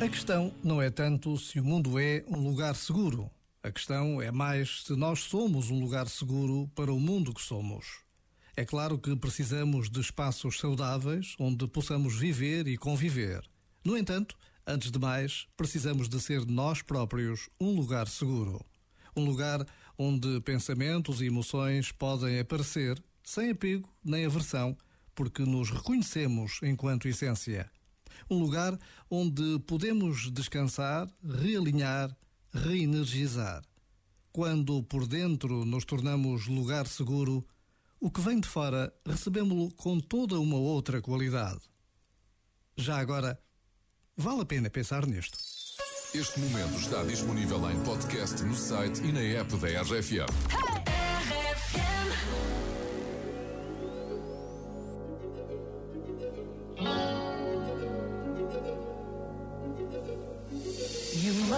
A questão não é tanto se o mundo é um lugar seguro. A questão é mais se nós somos um lugar seguro para o mundo que somos. É claro que precisamos de espaços saudáveis onde possamos viver e conviver. No entanto, antes de mais, precisamos de ser nós próprios um lugar seguro. Um lugar onde pensamentos e emoções podem aparecer sem apego nem aversão, porque nos reconhecemos enquanto essência. Um lugar onde podemos descansar, realinhar, reenergizar. Quando por dentro nos tornamos lugar seguro, o que vem de fora recebemos-lo com toda uma outra qualidade. Já agora, vale a pena pensar nisto. Este momento está disponível em podcast no site e na app da RFM.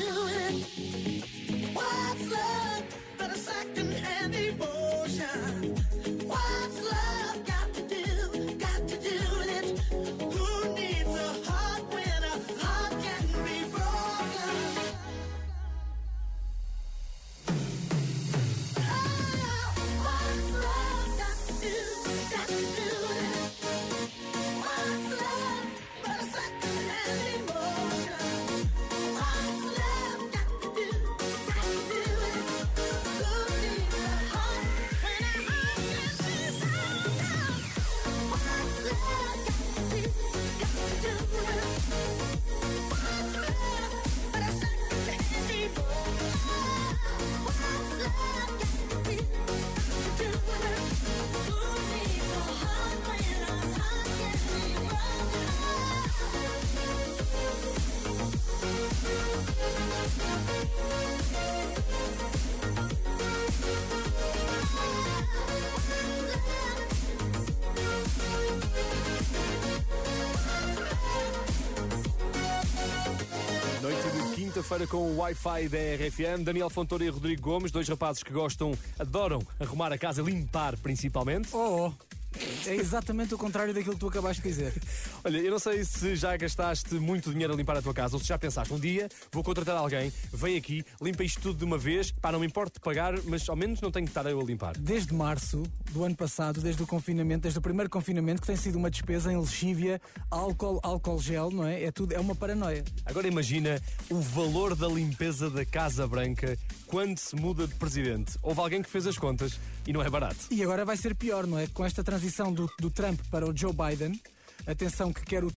do? De quinta-feira com o Wi-Fi da RFM. Daniel Fontoura e Rodrigo Gomes, dois rapazes que gostam, adoram arrumar a casa, limpar principalmente. Oh, oh. É exatamente o contrário daquilo que tu acabaste de dizer. Olha, eu não sei se já gastaste muito dinheiro a limpar a tua casa ou se já pensaste um dia vou contratar alguém, vem aqui, limpa isto tudo de uma vez, pá, não me importa de pagar, mas ao menos não tenho que estar eu a limpar. Desde março do ano passado, desde o confinamento, desde o primeiro confinamento, que tem sido uma despesa em lexívia, álcool, álcool gel, não é? É tudo, é uma paranoia. Agora imagina o valor da limpeza da Casa Branca quando se muda de presidente. Houve alguém que fez as contas e não é barato. E agora vai ser pior, não é? Com esta transição do, do Trump para o Joe Biden, atenção que quer o